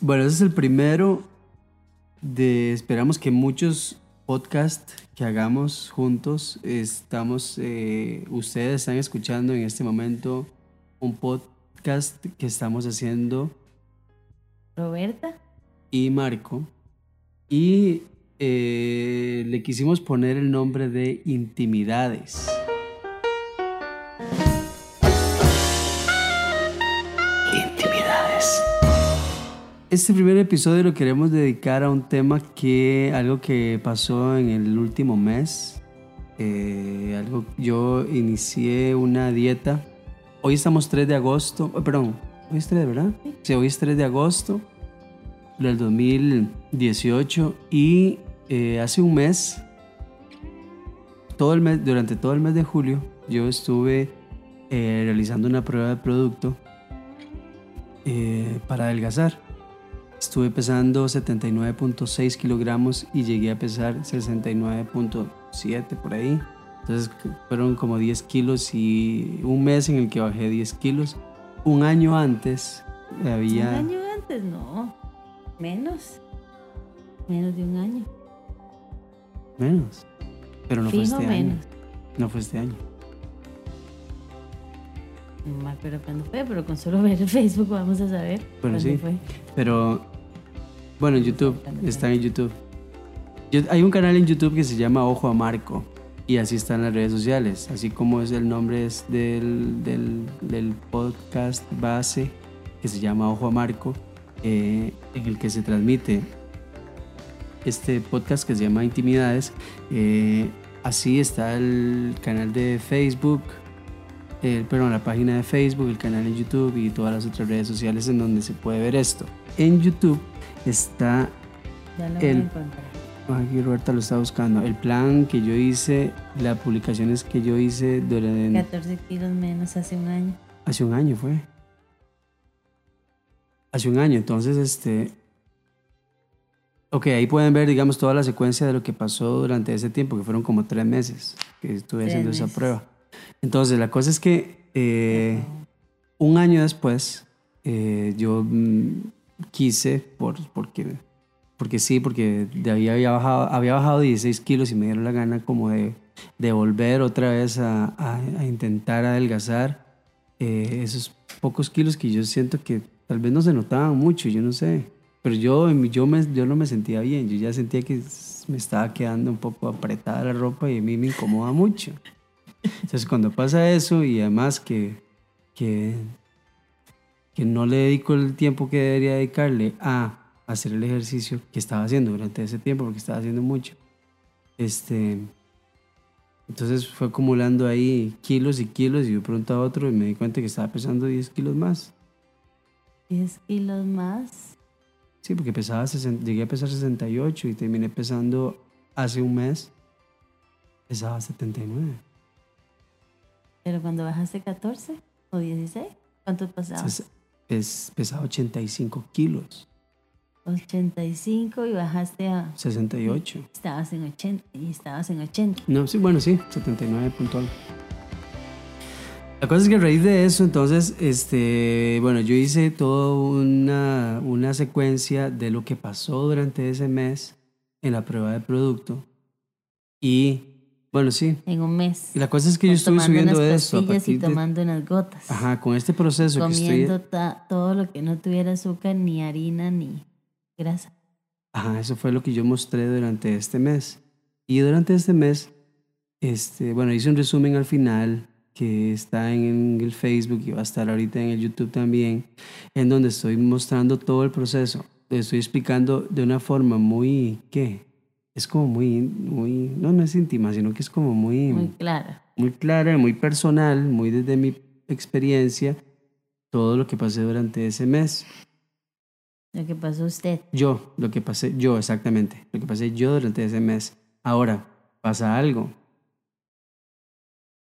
Bueno, ese es el primero de, esperamos que muchos podcasts que hagamos juntos, estamos, eh, ustedes están escuchando en este momento un podcast que estamos haciendo Roberta. y Marco. Y eh, le quisimos poner el nombre de Intimidades. Este primer episodio lo queremos dedicar a un tema que, algo que pasó en el último mes. Eh, algo, yo inicié una dieta. Hoy estamos 3 de agosto. oh, perdón, hoy es 3, ¿verdad? Sí, hoy es 3 de agosto del 2018 y eh, hace un mes, todo el mes, durante todo el mes de julio, yo estuve eh, realizando una prueba de producto eh, para adelgazar. Estuve pesando 79.6 kilogramos y llegué a pesar 69.7 por ahí. Entonces fueron como 10 kilos y un mes en el que bajé 10 kilos. Un año antes había... Un año antes, no. Menos. Menos de un año. Menos. Pero no fue este menos. año. No fue este año. No me acuerdo cuándo fue, pero con solo ver el Facebook vamos a saber Bueno, sí. fue. Pero bueno, en YouTube, está en YouTube. Yo- hay un canal en YouTube que se llama Ojo a Marco y así están las redes sociales, así como es el nombre del, del podcast base que se llama Ojo a Marco, eh, en el que se transmite este podcast que se llama Intimidades. eh, así está el canal de Facebook, el, perdón, la página de Facebook, el canal en YouTube y todas las otras redes sociales en donde se puede ver esto. En YouTube está, Ya lo voy El- a encontrar. aquí Roberta lo está buscando, el plan que yo hice, las publicaciones que yo hice durante, 14 kilos menos hace un año. hace un año fue. Hace un año, entonces este... Ok, ahí pueden ver, digamos, toda la secuencia de lo que pasó durante ese tiempo, que fueron como tres meses que estuve Tres haciendo esa prueba. Entonces, la cosa es que eh, un año después, eh, yo mm, quise, por, porque, porque sí, porque de ahí había bajado, había bajado 16 kilos y me dieron la gana como de, de volver otra vez a, a- a intentar adelgazar eh, esos pocos kilos que yo siento que tal vez no se notaban mucho, yo no sé. Pero yo, yo, me, yo no me sentía bien, yo ya sentía que me estaba quedando un poco apretada la ropa y a mí me incomoda mucho. Entonces cuando pasa eso y además que, que, que no le dedico el tiempo que debería dedicarle a hacer el ejercicio que estaba haciendo durante ese tiempo, porque estaba haciendo mucho, este, entonces fue acumulando ahí kilos y kilos y de pronto a otro y me di cuenta que estaba pesando 10 kilos más. 10 kilos más. Sí, porque pesaba 60 llegué a pesar 68 y terminé pesando hace un mes, pesaba 79. Pero cuando bajaste 14 o 16, ¿cuánto pasaba? Pes- pesaba 85 kilos, 85 y bajaste a... 68. Estabas en 80 y estabas en 80. No, sí, bueno, sí, 79 puntual. La cosa es que a raíz de eso, entonces, este, bueno, yo hice toda una, una secuencia de lo que pasó durante ese mes en la prueba de producto. Y, bueno, sí. En un mes. Y la cosa es que yo estuve tomando subiendo unas esto a y partir de, tomando unas gotas. ajá, con este proceso que comiendo estoy, ta- todo lo que no tuviera azúcar, ni harina, ni grasa. ajá, eso fue lo que yo mostré durante este mes. Y durante este mes, este, bueno, hice un resumen al final que está en el Facebook y va a estar ahorita en el YouTube también, en donde estoy mostrando todo el proceso. Estoy explicando de una forma muy, ¿qué? Es como muy, muy, no, no es íntima, sino que es como muy, Muy clara. muy clara, muy personal, muy desde mi experiencia, todo lo que pasé durante ese mes. Lo que pasó usted. Yo, lo que pasé, yo exactamente, lo que pasé yo durante ese mes. Ahora, pasa algo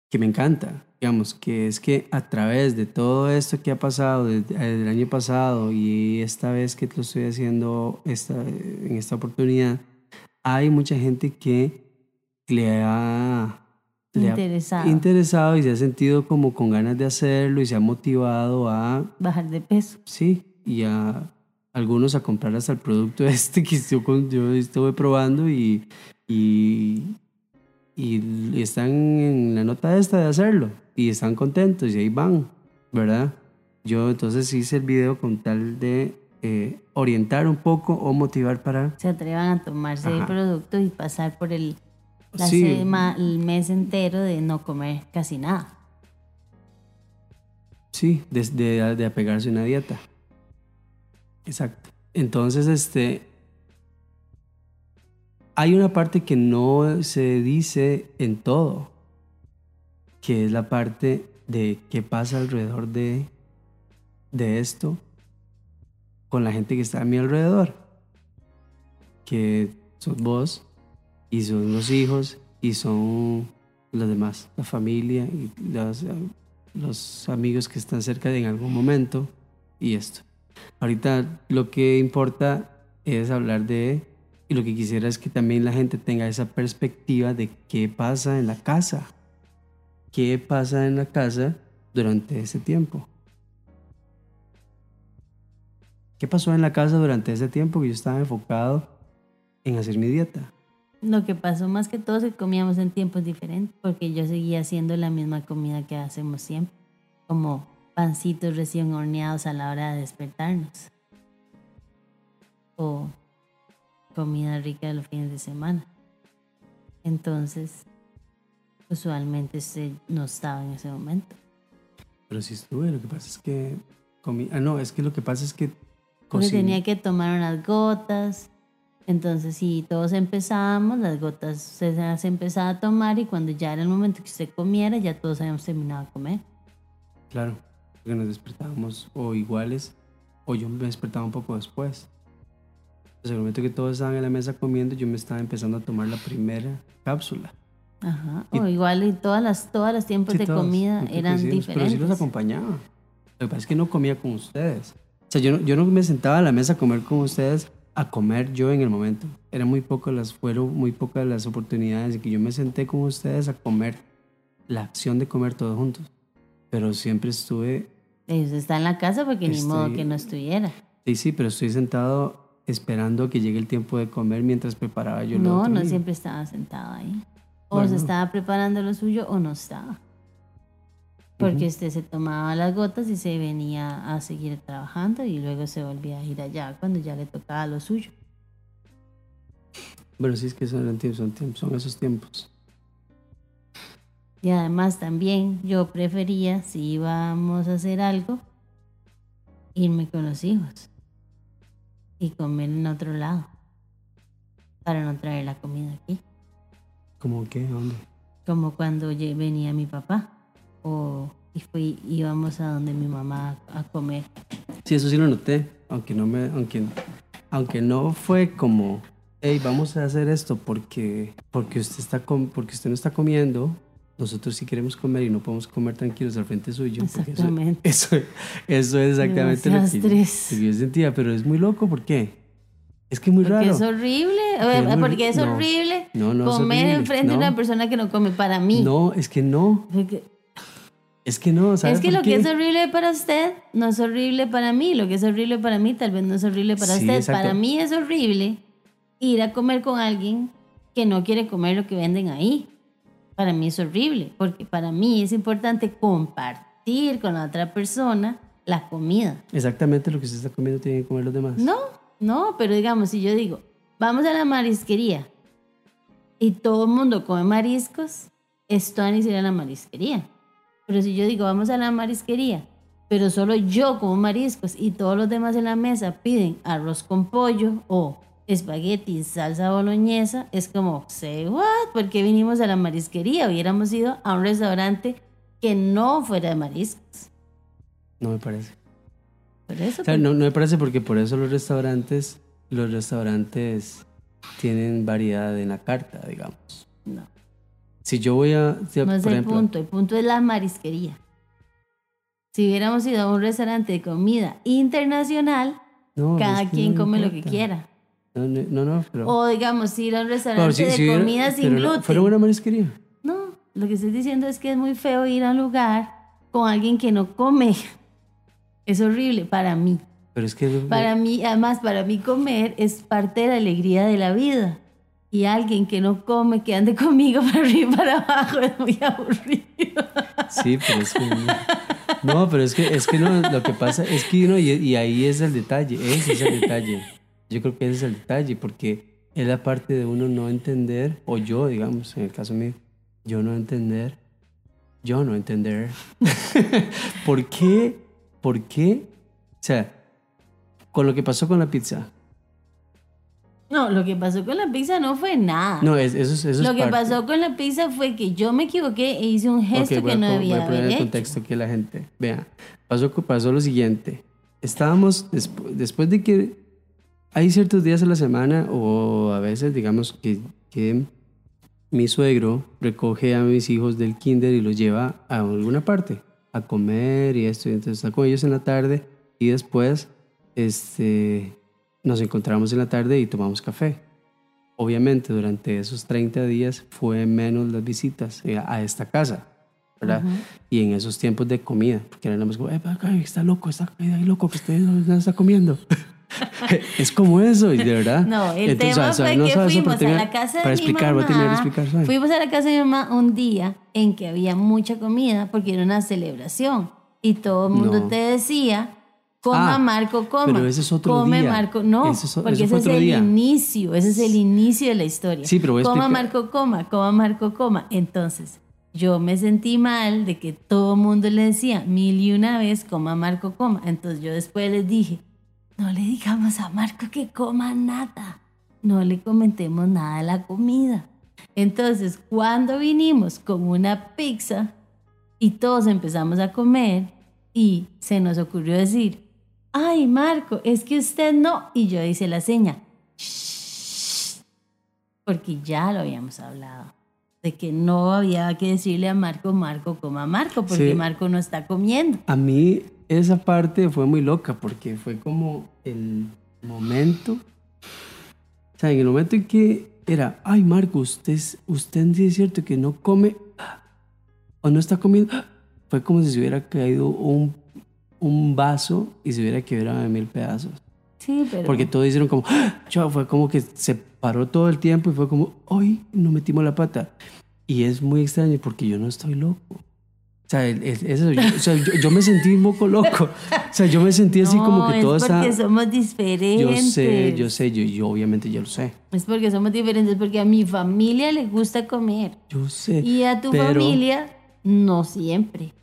que me encanta, digamos, que es que a través de todo esto que ha pasado desde, desde el año pasado y esta vez que lo estoy haciendo esta, en esta oportunidad, hay mucha gente que le ha, le ha Interesado. y se ha sentido como con ganas de hacerlo y se ha motivado a Bajar de peso. Sí, y a, algunos a comprar hasta el producto este que yo, yo estuve probando y, y, y están en la nota esta de hacerlo y están contentos y ahí van, ¿verdad? Yo entonces hice el video con tal de eh, orientar un poco o motivar para... Se atrevan a tomarse el Ajá. producto y pasar por el, la Sí. sema- el mes entero de no comer casi nada. Sí, de, de, de apegarse a una dieta. Exacto. Entonces, este. Hay una parte que no se dice en todo, que es la parte de qué pasa alrededor de, de esto con la gente que está a mi alrededor. Que sos vos, y son los hijos, y son los demás, la familia, y las, los amigos que están cerca de en algún momento, y esto. Ahorita lo que importa es hablar de, y lo que quisiera es que también la gente tenga esa perspectiva de qué pasa en la casa. ¿Qué pasa en la casa durante ese tiempo? ¿Qué pasó en la casa durante ese tiempo que yo estaba enfocado en hacer mi dieta? Lo que pasó más que todo es que comíamos en tiempos diferentes, porque yo seguía haciendo la misma comida que hacemos siempre, como pancitos recién horneados a la hora de despertarnos, o comida rica de los fines de semana. Entonces, usualmente se- no estaba en ese momento. Pero sí estuve, lo que pasa es que comí... Ah, no, es que lo que pasa es que... Cociné- tenía que tomar unas gotas. Entonces, si todos empezábamos, las gotas se las empezaba a tomar y cuando ya era el momento que se comiera, ya todos habíamos terminado de comer. Claro, porque nos despertábamos o iguales o yo me despertaba un poco después. Entonces, en el momento que todos estaban en la mesa comiendo, yo me estaba empezando a tomar la primera cápsula. Ajá. Y- o igual y todas las, todas los tiempos Sí, de comida eran coincidimos, Pero sí diferentes. los acompañaba. Lo que pasa es que no comía con ustedes. Sea, yo no, yo no me sentaba a la mesa a comer con ustedes, a comer yo en el momento. Eran muy pocas las, fueron muy pocas las oportunidades en que yo me senté con ustedes a comer. La acción de comer todos juntos. Pero siempre estuve están en la casa porque ni modo Estoy- que no estuviera. Sí, sí, pero estoy sentado esperando que llegue el tiempo de comer mientras preparaba yo lo No, otro no siempre estaba sentado ahí. O Bueno. se estaba preparando lo suyo o no estaba. Porque usted se tomaba las gotas y se venía a seguir trabajando y luego se volvía a ir allá cuando ya le tocaba lo suyo. Bueno, sí, es que son, son, tiempos, son esos tiempos. Y además también yo prefería, si íbamos a hacer algo, irme con los hijos y comer en otro lado para no traer la comida aquí. ¿Cómo qué? ¿Dónde? Como cuando venía mi papá o y fui, íbamos a donde mi mamá a comer. Sí, eso sí lo noté, aunque no me, aunque, aunque no fue como, hey, vamos a hacer esto porque, porque usted está, com- porque usted no está comiendo. Nosotros sí queremos comer y no podemos comer tranquilos al frente suyo. porque eso- Exactamente. Eso, eso, es exactamente lo que, lo que yo sentía, pero es muy loco, ¿por qué? Es que es muy Porque raro. es horrible, Porque es muy- porque es no. horrible No, no comer enfrente de una persona que no come para mí. No, es que no, Porque- es que no, ¿sabes Es que por lo que es horrible para usted no es horrible para mí. Lo que es horrible para mí tal vez no es horrible para Sí, usted. exacto. Para mí es horrible ir a comer con alguien que no quiere comer lo que venden ahí. Para mí es horrible, porque para mí es importante compartir con la otra persona la comida. Exactamente lo que usted está comiendo tiene que comer los demás. No, no, pero digamos, si yo digo, vamos a la marisquería y todo el mundo come mariscos, esto ni ir a la marisquería. Pero si yo digo, vamos a la marisquería, pero solo yo como mariscos y todos los demás en la mesa piden arroz con pollo o espagueti, salsa boloñesa, es como, say what, ¿por qué vinimos a la marisquería? Hubiéramos ido a un restaurante que no fuera de mariscos. No me parece. Por eso, O sea, no, no me parece porque por eso los restaurantes, los restaurantes tienen variedad en la carta, digamos. no. Si yo voy a, si, No es el ejemplo, punto, el punto es la marisquería. Si hubiéramos ido a un restaurante de comida internacional, no, cada es que quien no come lo que quiera. No, no, no, pero, O digamos, ir a un restaurante si- de si hubiera- comida sin gluten. ¿Fueron a una marisquería? No, lo que estoy diciendo es que es muy feo ir a un lugar con alguien que no come. Es horrible para mí. Pero es que... Para mí, además, para mí comer es parte de la alegría de la vida. Y alguien que no come, que ande conmigo para arriba y para abajo, es muy aburrido. Sí, pero es que... No, pero es que, es que no, lo que pasa es que uno, y, y ahí es el detalle, ese es el detalle. Yo creo que ese es el detalle, porque es la parte de uno no entender, o yo, digamos, en el caso mío, yo no entender, yo no entender, ¿por qué, por qué, o sea, con lo que pasó con la pizza, No, lo que pasó con la pizza no fue nada. no, es, eso, es- eso lo es que parte. pasó con la pizza fue que yo me equivoqué e hice un gesto que a no debía voy a poner haber hecho. contexto que la gente vea. Pasó, pasó lo siguiente. Estábamos, despu- después de que hay ciertos días a la semana o a veces, digamos, que, que mi suegro recoge a mis hijos del kinder y los lleva a alguna parte a comer y esto. Y entonces está con ellos en la tarde y después este, nos encontramos en la tarde y tomamos café. Obviamente durante esos 30 días fue menos las visitas eh, a esta casa, ¿verdad? Y en esos tiempos de comida, porque era nada más como, "Eh, acá está loco, está ahí loco que usted no está comiendo. es como eso, de verdad. No, el Entonces, tema fue no que fuimos a la casa de Para mi explicar, voy a mamá. explicar. ¿sabes? Fuimos a la casa de mi mamá un día en que había mucha comida porque era una celebración y todo el mundo No. te decía, coma Ah, Marco, coma. pero ese es otro Come día. Marco, no, es porque eso ese es el día. inicio, ese es el inicio de la historia. Sí, pero voy a Coma explicar- Marco, coma, coma Marco, coma. Entonces, yo me sentí mal de que todo el mundo le decía mil y una vez, coma Marco, coma. Entonces yo después les dije, no le digamos a Marco que coma nada. No le comentemos nada de la comida. Entonces, cuando vinimos con una pizza y todos empezamos a comer y se nos ocurrió decir, ay Marco, es que usted no. Y yo hice la seña, "Shh", porque ya lo habíamos hablado. De que no había que decirle a Marco, Marco, coma Marco, porque Sí. Marco no está comiendo. A mí esa parte fue muy loca porque fue como el momento, o sea, en el momento en que era, ay Marco, usted, usted sí es cierto que no come o no está comiendo, fue como si se hubiera caído un, un vaso y se hubiera quebrado en mil pedazos. Sí, pero... Porque todos hicieron como, ¡Ah! Fue como que se paró todo el tiempo y fue como, hoy no metimos la pata. Y es muy extraño porque yo no estoy loco. O sea, el- el- eso, yo, o sea, yo, yo me sentí un poco loco. O sea, yo me sentí así como No, que todo es está... porque somos Yo diferentes. sé, yo sé, yo, yo obviamente yo lo sé. Es porque somos diferentes, porque a mi familia le gusta comer. Yo sé. Y a tu pero- familia, no siempre.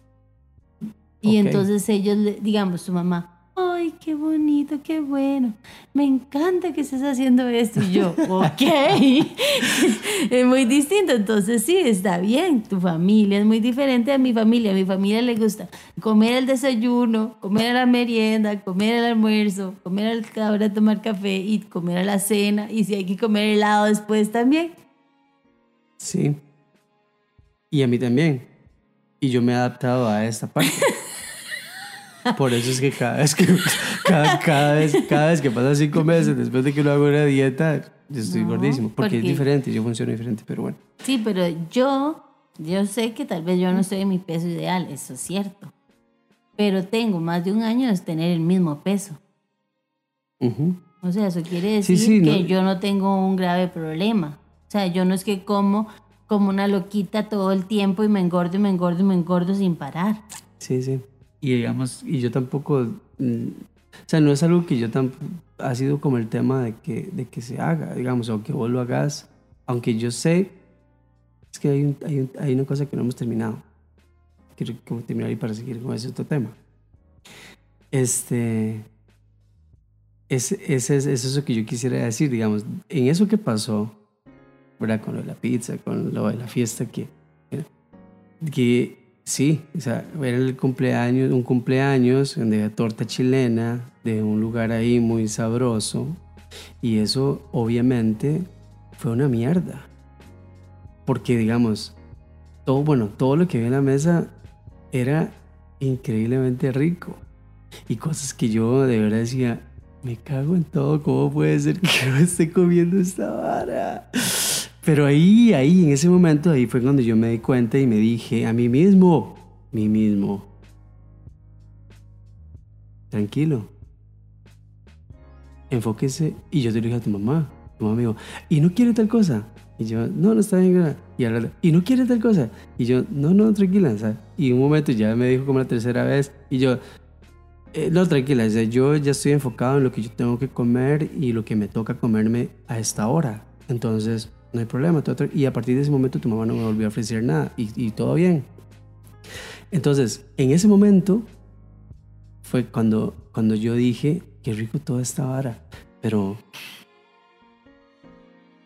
Y entonces ellos, le- digamos, tu mamá, ay, qué bonito, qué bueno, me encanta que estés haciendo esto. Y yo, ok, es muy distinto. Entonces sí, está bien, tu familia es muy diferente a mi familia. A mi familia le gusta comer el desayuno, comer a la merienda, comer el almuerzo, comer a la hora de tomar café y comer a la cena. Y si hay que comer helado después también. Sí. Y a mí también. Y yo me he adaptado a esta parte. Por eso es que cada vez que, cada, cada vez, cada vez que pasa cinco meses después de que lo hago una dieta, yo estoy No, gordísimo. Porque, es diferente, yo funciono diferente, pero bueno. Sí, pero yo, yo sé que tal vez yo no estoy en mi peso ideal, eso es cierto. Pero tengo más de un año de tener el mismo peso. O sea, eso quiere Sí, decir sí, que no. yo no tengo un grave problema. O sea, yo no es que como como una loquita todo el tiempo y me engordo y me engordo y me engordo sin parar. Sí, sí. Y digamos, y yo tampoco, mm, o sea, no es algo que yo tampoco, ha sido como el tema de que, de que se haga, digamos, o que vos lo hagas, aunque yo sé, es que hay, un- hay, un- hay una cosa que no hemos terminado. Quiero como terminar y para seguir con ese otro tema. Este, es, es, es, es eso que yo quisiera decir, digamos, en eso que pasó, ¿verdad? Con lo de la pizza, con lo de la fiesta que, que sí, o sea, era el cumpleaños, un cumpleaños había torta chilena de un lugar ahí muy sabroso y eso obviamente fue una mierda. Porque digamos, todo, bueno, todo lo que había en la mesa era increíblemente rico y cosas que yo de verdad decía, me cago en todo, ¿cómo puede ser que yo esté comiendo esta vara? Pero ahí, ahí, en ese momento, ahí fue cuando yo me di cuenta y me dije a mí mismo, mí mismo, tranquilo, enfóquese. Y yo te lo dije a tu mamá. Tu mamá me ¿y no quiere tal cosa? Y yo, no, no está bien. gra-". Y ahora, ¿y no quiere tal cosa? Y yo, no, no, tranquila. ¿sabes? Y un momento ya me dijo como la tercera vez. Y yo, eh, no, tranquila. o yo ya estoy enfocado en lo que yo tengo que comer y lo que me toca comerme a esta hora. Entonces, no hay problema. Y a partir de ese momento tu mamá no me volvió a ofrecer nada. Y, y todo bien. Entonces, en ese momento fue cuando, cuando yo dije, qué rico toda esta vara, pero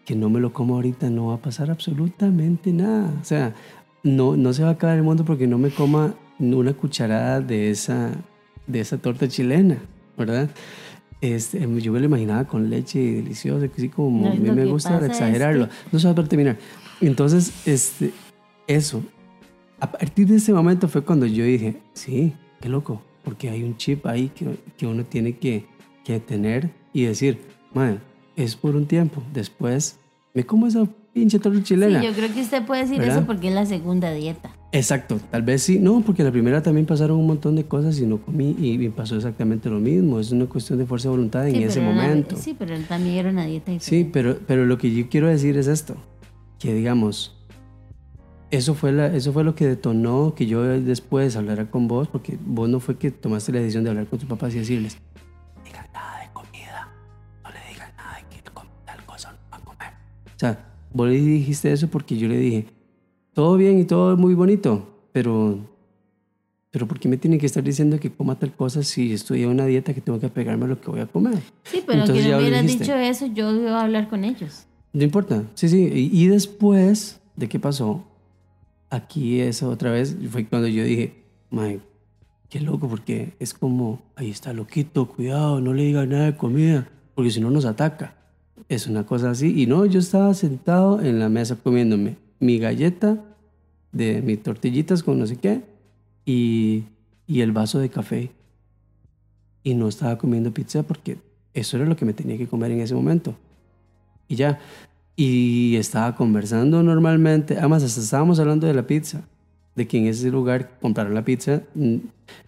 que no me lo como ahorita no va a pasar absolutamente nada. O sea, no, no se va a acabar el mundo porque no me coma una cucharada de esa, de esa torta chilena, ¿verdad? Este, yo me lo imaginaba con leche y delicioso, así como No, a mí me gusta es exagerarlo. que- No se va a terminar. Entonces, este, eso. A partir de ese momento fue cuando yo dije, sí, qué loco, porque hay un chip ahí que, que uno tiene que, que tener y decir, madre, es por un tiempo, después me como esa pinche torta chilena. Sí, yo creo que usted puede decir ¿Verdad? eso porque es la segunda dieta. Exacto, tal vez sí, no, porque la primera también pasaron un montón de cosas y no comí y pasó exactamente lo mismo, es una cuestión de fuerza de voluntad en Sí, ese era momento. sí, pero también era una dieta Sí, diferente. pero, pero lo que yo quiero decir es esto, que digamos, eso fue, la, eso fue lo que detonó que yo después hablara con vos, porque vos no fue que tomaste la decisión de hablar con tus papás y decirles, no digan nada de comida, no le digan nada de que tal cosa no va a comer. O sea, vos le dijiste eso porque yo le dije, todo bien y todo muy bonito, pero... Pero ¿por qué me tienen que estar diciendo que coma tal cosa si estoy en una dieta que tengo que apegarme a lo que voy a comer? Sí, pero Entonces que no dijiste. dicho eso, yo iba a hablar con ellos. No importa, sí, sí. Y, y después de qué pasó, aquí eso otra vez fue cuando yo dije, Mike, qué loco, porque es como, ahí está loquito, cuidado, no le diga nada de comida, porque si no nos ataca. Es una cosa así. Y no, yo estaba sentado en la mesa comiéndome mi galleta de mis tortillitas con no sé qué y, y el vaso de café. Y no estaba comiendo pizza porque eso era lo que me tenía que comer en ese momento y ya. Y estaba conversando normalmente, además hasta estábamos hablando de la pizza, de que en ese lugar compraron la pizza, mm,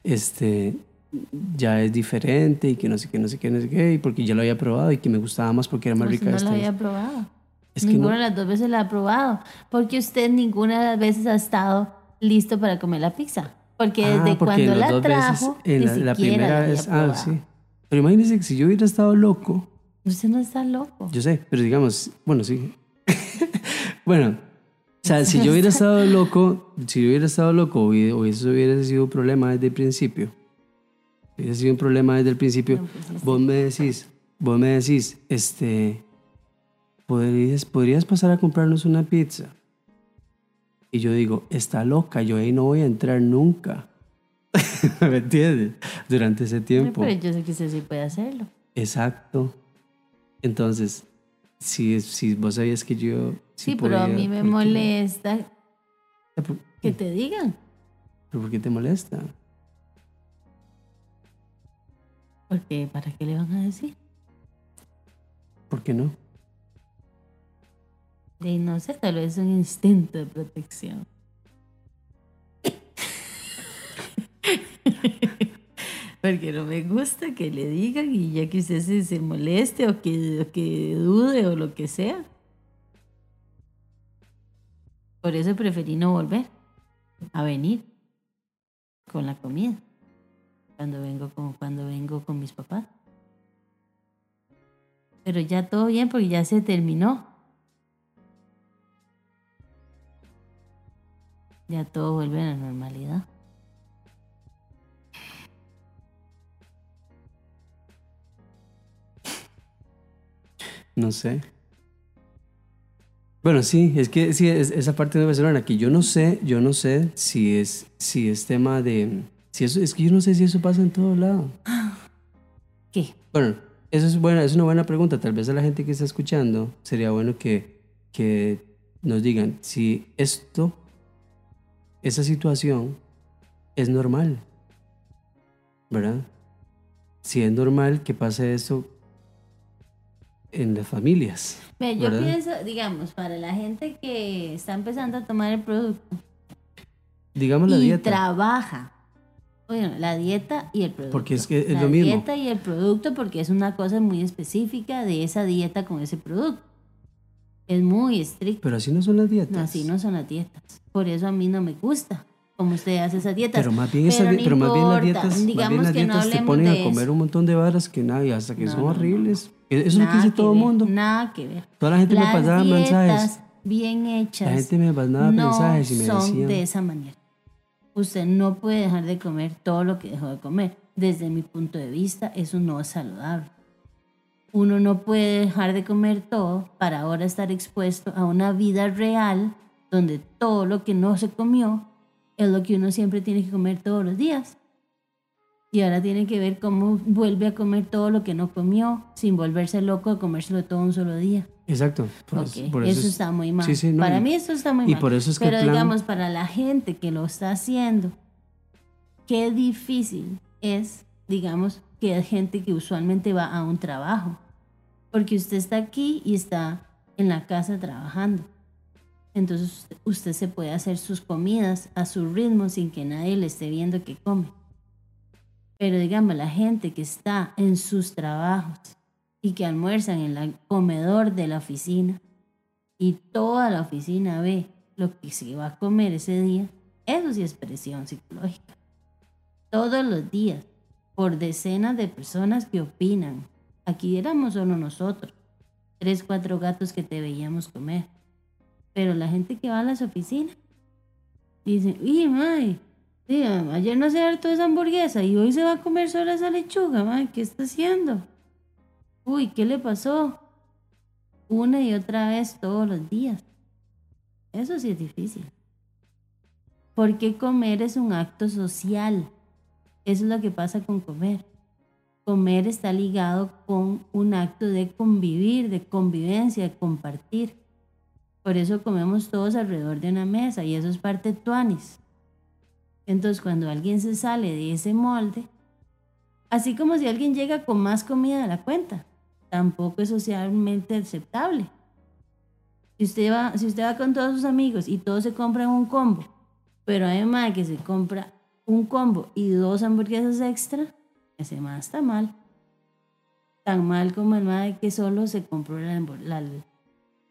este, ya es diferente y que no sé qué, no sé qué, no sé qué, y porque ya lo había probado y que me gustaba más porque era más rica no esta vez. había probado. Es que Ninguna no, de las dos veces la ha probado. Porque usted ninguna de las veces ha estado listo para comer la pizza. Porque Ah, desde porque cuando la trajo, veces, ni la, la primera la vez, ah, sí. Pero imagínese que si yo hubiera estado loco, Usted no está loco. Yo sé, pero digamos, bueno, sí. bueno, o sea, si yo hubiera estado loco, si yo hubiera estado loco, o eso hubiera sido un problema desde el principio. Hubiera sido un problema desde el principio. No, pues. Vos me decís, vos me decís, este, podrías, podrías pasar a comprarnos una pizza. Y yo digo, está loca, yo ahí no voy a entrar nunca. ¿Me entiendes? Durante ese tiempo. Pero yo sé que usted sí puede hacerlo. Exacto. Entonces, si, si vos sabías que yo... Sí, pero a mí me molesta ¿Por, que te digan. ¿pero por qué te molesta? Porque ¿para qué le van a decir? ¿Por qué no? Y no sé, tal vez un instinto de protección. Porque no me gusta que le digan y ya que usted se, se moleste o que, o que dude o lo que sea. Por eso preferí no volver a venir con la comida cuando vengo con, cuando vengo con mis papás. Pero ya todo bien porque ya se terminó. Ya todo vuelve a la normalidad. No sé. Bueno, sí, es que sí, es, esa parte de Barcelona, que yo no sé, yo no sé si es, si es tema de... Si eso, es que yo no sé si eso pasa en todo lado. ¿Qué? Bueno, eso es, buena, es una buena pregunta. Tal vez a la gente que está escuchando sería bueno que, que nos digan si esto, esa situación, es normal. ¿Verdad? Si es normal que pase eso en las familias. Yo ¿Verdad? pienso, digamos, para la gente que está empezando a tomar el producto Digamos la y dieta. trabaja bueno, la dieta y el producto. Porque es que es la lo mismo. dieta y el producto porque es una cosa muy específica de esa dieta con ese producto. Es muy estricto. Pero así no son las dietas. No, así no son las dietas. Por eso a mí no me gusta cómo usted hace esas dietas. Pero más bien, Pero di- no pero más bien las dietas, más bien Digamos las que no dietas te hablemos ponen a comer un montón de varas que nada, y hasta que No, son no, no. horribles. Eso es lo que dice todo el mundo. Nada que ver. Toda la gente me Las pasaba mensajes. bien hechas. La gente me no mensajes y me son decían. de esa manera. Usted no puede dejar de comer todo lo que dejó de comer. Desde mi punto de vista, eso no es saludable. Uno no puede dejar de comer todo para ahora estar expuesto a una vida real donde todo lo que no se comió es lo que uno siempre tiene que comer todos los días. Y ahora tiene que ver cómo vuelve a comer todo lo que no comió sin volverse loco de comérselo todo un solo día. Exacto. Por, Ok, por eso, es- está muy mal. Sí, sí, no, para mí eso está muy y mal. por eso es que Pero plan- digamos, para la gente que lo está haciendo, qué difícil es, digamos, que hay gente que usualmente va a un trabajo. Porque usted está aquí y está en la casa trabajando. Entonces usted se puede hacer sus comidas a su ritmo sin que nadie le esté viendo que come. Pero digamos, la gente que está en sus trabajos y que almuerzan en el comedor de la oficina y toda la oficina ve lo que se va a comer ese día, eso sí es presión psicológica. Todos los días, por decenas de personas que opinan. Aquí éramos solo nosotros, tres, cuatro gatos que te veíamos comer. Pero la gente que va a las oficinas dice, uy, mae, sí, ayer no se hartó esa hamburguesa y hoy se va a comer solo esa lechuga, mae, ¿qué está haciendo? Uy, ¿qué le pasó? Una y otra vez todos los días. Eso sí es difícil. Porque comer es un acto social. Eso es lo que pasa con comer. Comer está ligado con un acto de convivir, de convivencia, de compartir. Por eso comemos todos alrededor de una mesa y eso es parte de tuanis. Entonces cuando alguien se sale de ese molde, así como si alguien llega con más comida de la cuenta, tampoco es socialmente aceptable. Si usted va, si usted va con todos sus amigos y todos se compran un combo, pero mae que se compra un combo y dos hamburguesas extra, ese mae está mal. Tan mal como el mae que solo se compró la-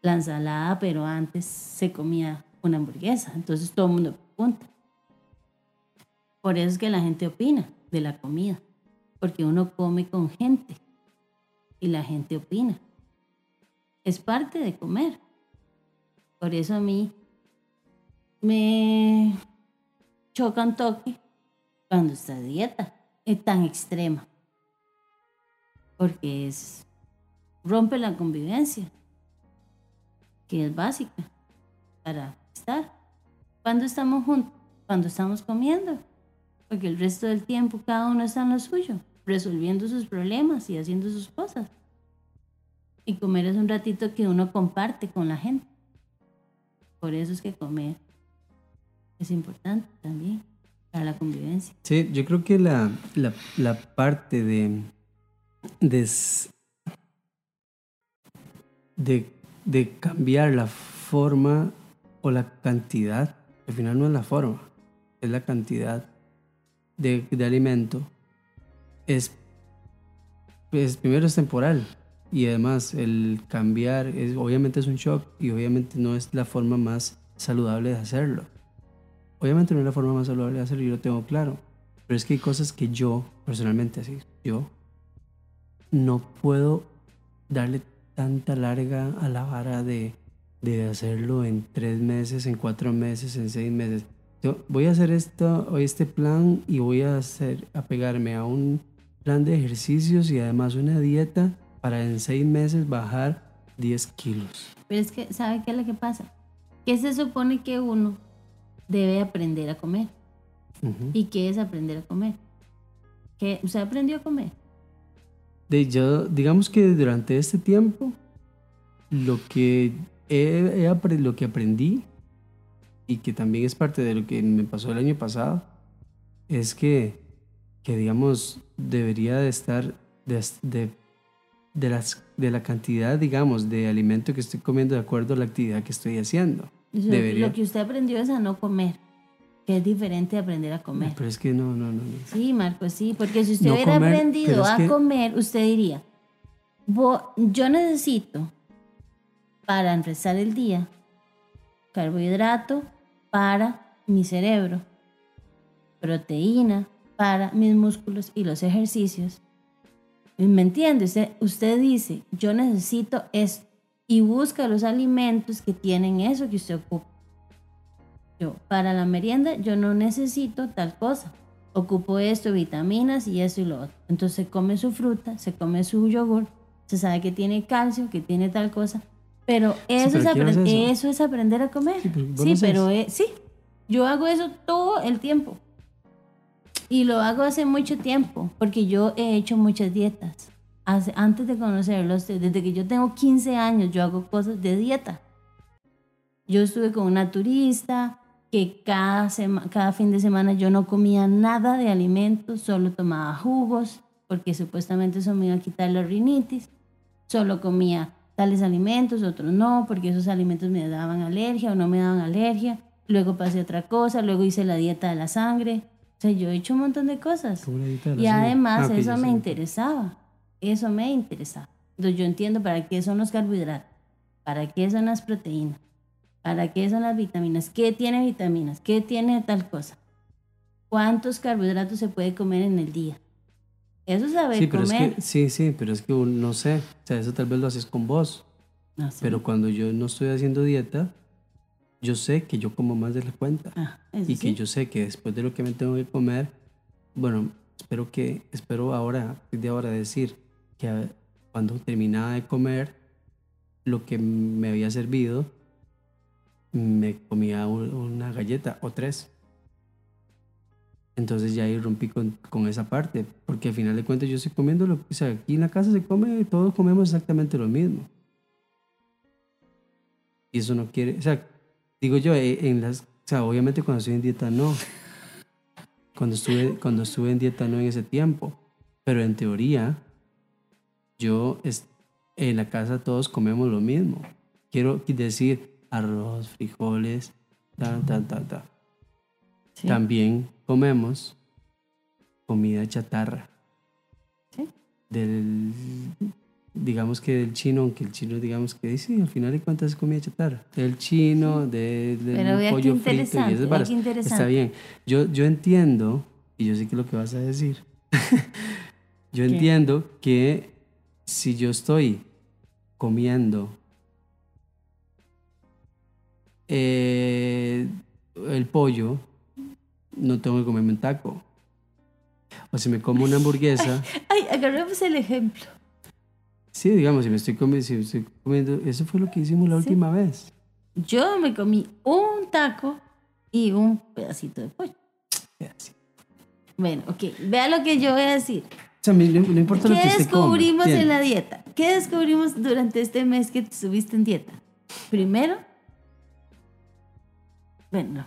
la ensalada, pero antes se comía una hamburguesa. Entonces todo el mundo pregunta. Por eso es que la gente opina de la comida, porque uno come con gente y la gente opina. Es parte de comer. Por eso a mí me choca un toque cuando esta dieta es tan extrema. Porque es rompe la convivencia, que es básica para estar. Cuando estamos juntos, cuando estamos comiendo, porque el resto del tiempo cada uno está en lo suyo, resolviendo sus problemas y haciendo sus cosas. Y comer es un ratito que uno comparte con la gente. Por eso es que comer es importante también para la convivencia. Sí, yo creo que la, la, parte de, de, de, de cambiar la forma o la cantidad, al final no es la forma, es la cantidad de, de alimento, es, pues primero es temporal y además el cambiar es, obviamente es un shock y obviamente no es la forma más saludable de hacerlo. Obviamente no es la forma más saludable de hacerlo, yo lo tengo claro. Pero es que hay cosas que yo, personalmente así, yo no puedo darle tanta larga a la vara de, de hacerlo en tres meses, en cuatro meses, en seis meses. Yo voy a hacer esto, este plan y voy a hacer, a pegarme a un plan de ejercicios y además una dieta para en seis meses bajar 10 kilos. Pero es que, ¿sabe qué es lo que pasa? Que se supone que uno debe aprender a comer. ¿Y qué es aprender a comer? ¿Qué? ¿Usted aprendió a comer? De yo, digamos que durante este tiempo, lo que, he, he lo que aprendí y que también es parte de lo que me pasó el año pasado, es que, que digamos, debería de estar de, de, de las, de la cantidad, digamos, de alimento que estoy comiendo de acuerdo a la actividad que estoy haciendo. Eso, Debería. Lo que usted aprendió es a no comer. que es diferente de aprender a comer. Pero es que no, no, no. no. Sí, Marco, sí, porque si usted No hubiera comer, aprendido a que- comer, usted diría, "Vo- yo necesito para empezar el día carbohidrato para mi cerebro, proteína para mis músculos y los ejercicios. ¿Me entiende? Usted, usted dice, yo necesito esto y busca los alimentos que tienen eso que usted ocupa. Yo, para la merienda, yo no necesito tal cosa. Ocupo esto, vitaminas y eso y lo otro. Entonces se come su fruta, se come su yogur, se sabe que tiene calcio, que tiene tal cosa. Pero eso, pero es, ¿quién hace apren- eso? eso es aprender a comer. Sí, pero Sí, lo pero haces. eh, sí, yo hago eso todo el tiempo. Y lo hago hace mucho tiempo, porque yo he hecho muchas dietas. Antes de conocerlos, desde que yo tengo 15 años, yo hago cosas de dieta. Yo estuve con una turista que cada, sema- cada fin de semana yo no comía nada de alimentos, solo tomaba jugos, porque supuestamente eso me iba a quitar la rinitis. Solo comía tales alimentos, otros no, porque esos alimentos me daban alergia o no me daban alergia. Luego pasé otra cosa, luego hice la dieta de la sangre. O sea, yo he hecho un montón de cosas. Y además Ah, eso me interesaba. Eso me interesaba. Entonces yo entiendo para qué son los carbohidratos, para qué son las proteínas, para qué son las vitaminas, qué tiene vitaminas, qué tiene tal cosa. ¿Cuántos carbohidratos se puede comer en el día? Eso es saber Sí, pero es comer. que, sí, sí, pero es que no sé. O sea, eso tal vez lo haces con vos. No sé. Pero cuando yo no estoy haciendo dieta, yo sé que yo como más de la cuenta. Ah, y que sí. yo sé que después de lo que me tengo que comer, bueno, espero que, espero ahora, de ahora decir que cuando terminaba de comer lo que me había servido, me comía un- una galleta o tres. Entonces ya ahí rompí con, con esa parte, porque al final de cuentas yo estoy comiendo, lo, o sea, aquí en la casa se come, todos comemos exactamente lo mismo. Y eso no quiere, o sea, digo yo, eh, en las, o sea, obviamente cuando estoy en dieta no. Cuando estuve, cuando estuve en dieta no en ese tiempo. Pero en teoría, yo en la casa todos comemos lo mismo. Quiero decir arroz, frijoles, ta, ta, ta, ta. Sí. También comemos comida chatarra. Sí. Del, digamos que del chino, aunque el chino digamos que sí, al final de cuentas es comida chatarra. Del chino, de- del Pero pollo frito y esas varas. Está bien. Yo, yo entiendo, y yo sé que es lo que vas a decir, yo ¿Qué? entiendo que si yo estoy comiendo eh, el pollo, no tengo que comerme un taco. O si me como una hamburguesa, Ay, agarremos el ejemplo. sí, digamos, si me estoy comiendo, si estoy comiendo, eso fue lo que hicimos la Sí. última vez. Yo me comí un taco y un pedacito de pollo. Así. Bueno, ok, vea lo que yo voy a decir. Sea, no, no importa lo ¿Qué que usted coma, descubrimos en la dieta? ¿Qué descubrimos durante este mes que estuviste en dieta? Primero, bueno,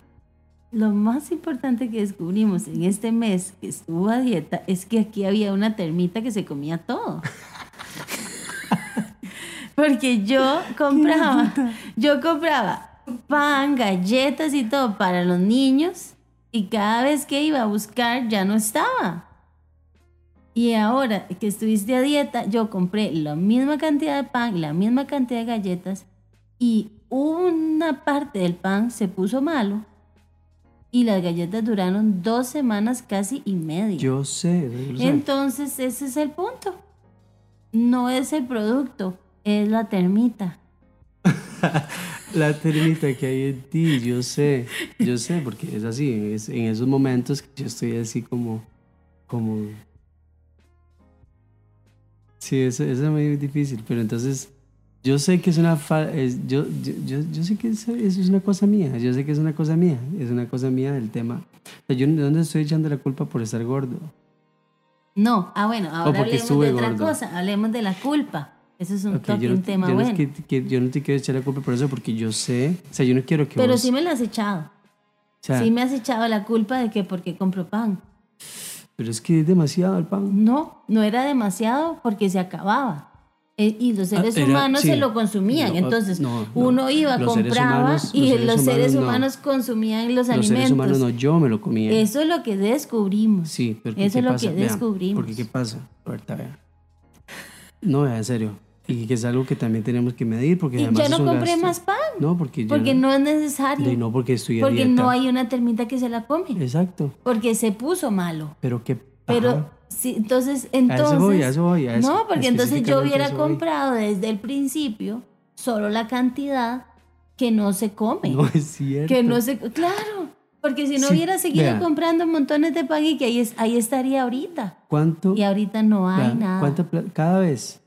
lo más importante que descubrimos en este mes que estuvo a dieta es que aquí había una termita que se comía todo. Porque yo compraba, yo compraba pan, galletas y todo para los niños y cada vez que iba a buscar ya no estaba. Y ahora que estuviste a dieta, yo compré la misma cantidad de pan, la misma cantidad de galletas y una parte del pan se puso malo y las galletas duraron dos semanas casi y media. Yo sé, yo sé. Entonces ese es el punto. No es el producto, es la termita. La termita que hay en ti, yo sé, yo sé, porque es así, es en esos momentos que yo estoy así como, como... Sí, eso, eso es muy difícil, pero entonces yo sé que es una... es- yo, yo, yo, yo sé que eso, eso es una cosa mía, yo sé que es una cosa mía, es una cosa mía del tema. O sea, yo no estoy echando la culpa por estar gordo. No, ah bueno, ahora hablemos de otra gordo. cosa, hablemos de la culpa. Eso es un Ok, toque, yo, no, un tema yo no es bueno. que- que- yo no te quiero echar la culpa por eso, porque yo sé, o sea, yo no quiero que Pero vos... sí me la has echado. o sea, sí me has echado la culpa de que porque compro pan. Pero es que es demasiado el pan. No, no era demasiado porque se acababa. Y los seres Ah, era- humanos sí. se lo consumían. No, Entonces, no, no. uno iba, Los compraba humanos- y los seres los seres humanos no. humanos consumían los, Los alimentos. seres humanos no, yo me lo comía. Eso es lo que descubrimos. Sí, pero ¿qué Eso es lo pasa? que descubrimos. Porque ¿qué pasa? Roberta, vea. No, vea, en serio. Y que es algo que también tenemos que medir porque Y además ya no compré gasto. más pan. No, porque yo Porque no es necesario. Y no porque estoy a porque dieta. no hay una termita que se la come. Exacto. Porque se puso malo. Pero que... Pero ajá. sí, entonces, eso voy, entonces. a eso voy, a eso. no, porque entonces yo hubiera voy. comprado desde el principio solo la cantidad que no se come. No es cierto. que no se. Claro. Porque si no Sí, hubiera seguido comprando montones de pan y que ahí, es- ahí estaría ahorita. ¿Cuánto? Y ahorita no hay nada. ¿cuánta cada vez,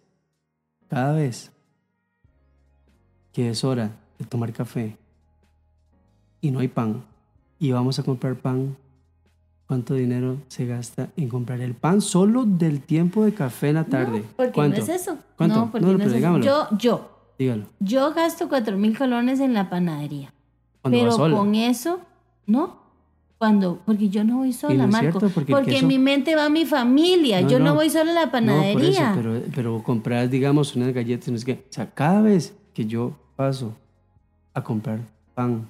cada vez que es hora de tomar café y no hay pan y vamos a comprar pan, ¿cuánto dinero se gasta en comprar el pan solo del tiempo de café en la tarde? No, porque ¿Cuánto? no es eso. ¿Cuánto? No, porque No, no, pero es eso. digámoslo. Yo, yo, Dígalo. yo gasto cuatro mil colones en la panadería. Cuando pero con eso, no. Cuando, porque yo no voy sola, no Marco. cierto, porque queso- en mi mente va mi familia. No, yo no, no. voy sola a la No, por eso, panadería. pero, pero comprar, digamos, unas galletas, no es que, o sea, cada vez que yo paso a comprar pan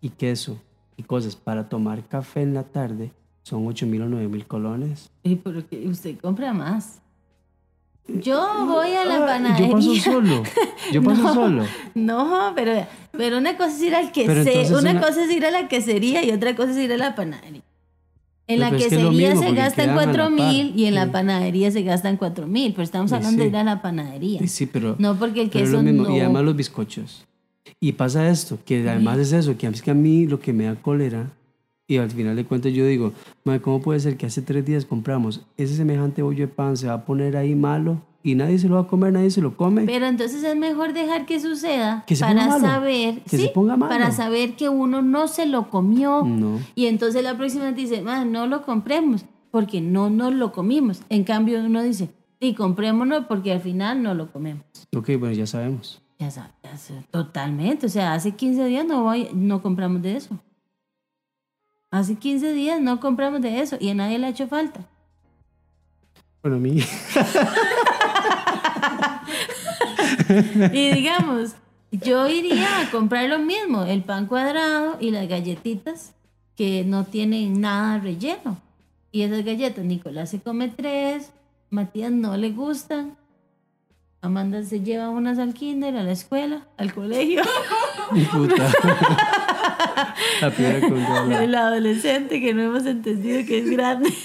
y queso y cosas para tomar café en la tarde, son 8 mil o 9 mil colones. Y porque usted compra más. Yo voy a la Ah, panadería. yo paso solo, yo paso No. solo. No, pero, pero una cosa es ir al quesero, entonces una una- cosa es ir a la quesería y otra cosa es ir a la panadería. En Pero la pues es que quesería mismo, se gastan cuatro mil y en la panadería se gastan cuatro mil, pero estamos Sí, hablando de ir a la panadería. Sí, pero, No porque el queso lo mismo. no. Y además los bizcochos. Y pasa esto, que además es eso, que es que a mí lo que me da cólera, y al final de cuentas yo digo, "Mae, ¿cómo puede ser que hace tres días compramos ese semejante bollo de pan, se va a poner ahí malo y nadie se lo va a comer, nadie se lo come? Pero entonces es mejor dejar que suceda Que se para ponga malo. saber, Que sí, se ponga malo. para saber que uno no se lo comió No. y entonces la próxima dice, "Ma, no lo compremos porque no nos lo comimos. En cambio uno dice, sí, comprémonos porque al final no lo comemos. Ok, bueno, ya sabemos. Ya sabes, totalmente. O sea, hace 15 días no, voy, no compramos de eso. Hace 15 días no compramos de eso y a nadie le ha hecho falta. Bueno, a mí... Y digamos, yo iría a comprar lo mismo, el pan cuadrado y las galletitas que no tienen nada relleno. Y esas galletas, Nicolás se come tres, Matías no le gustan, Amanda se lleva unas al kinder, a la escuela, al colegio. Mi puta. la piedra con gala. El adolescente que no hemos entendido que es grande.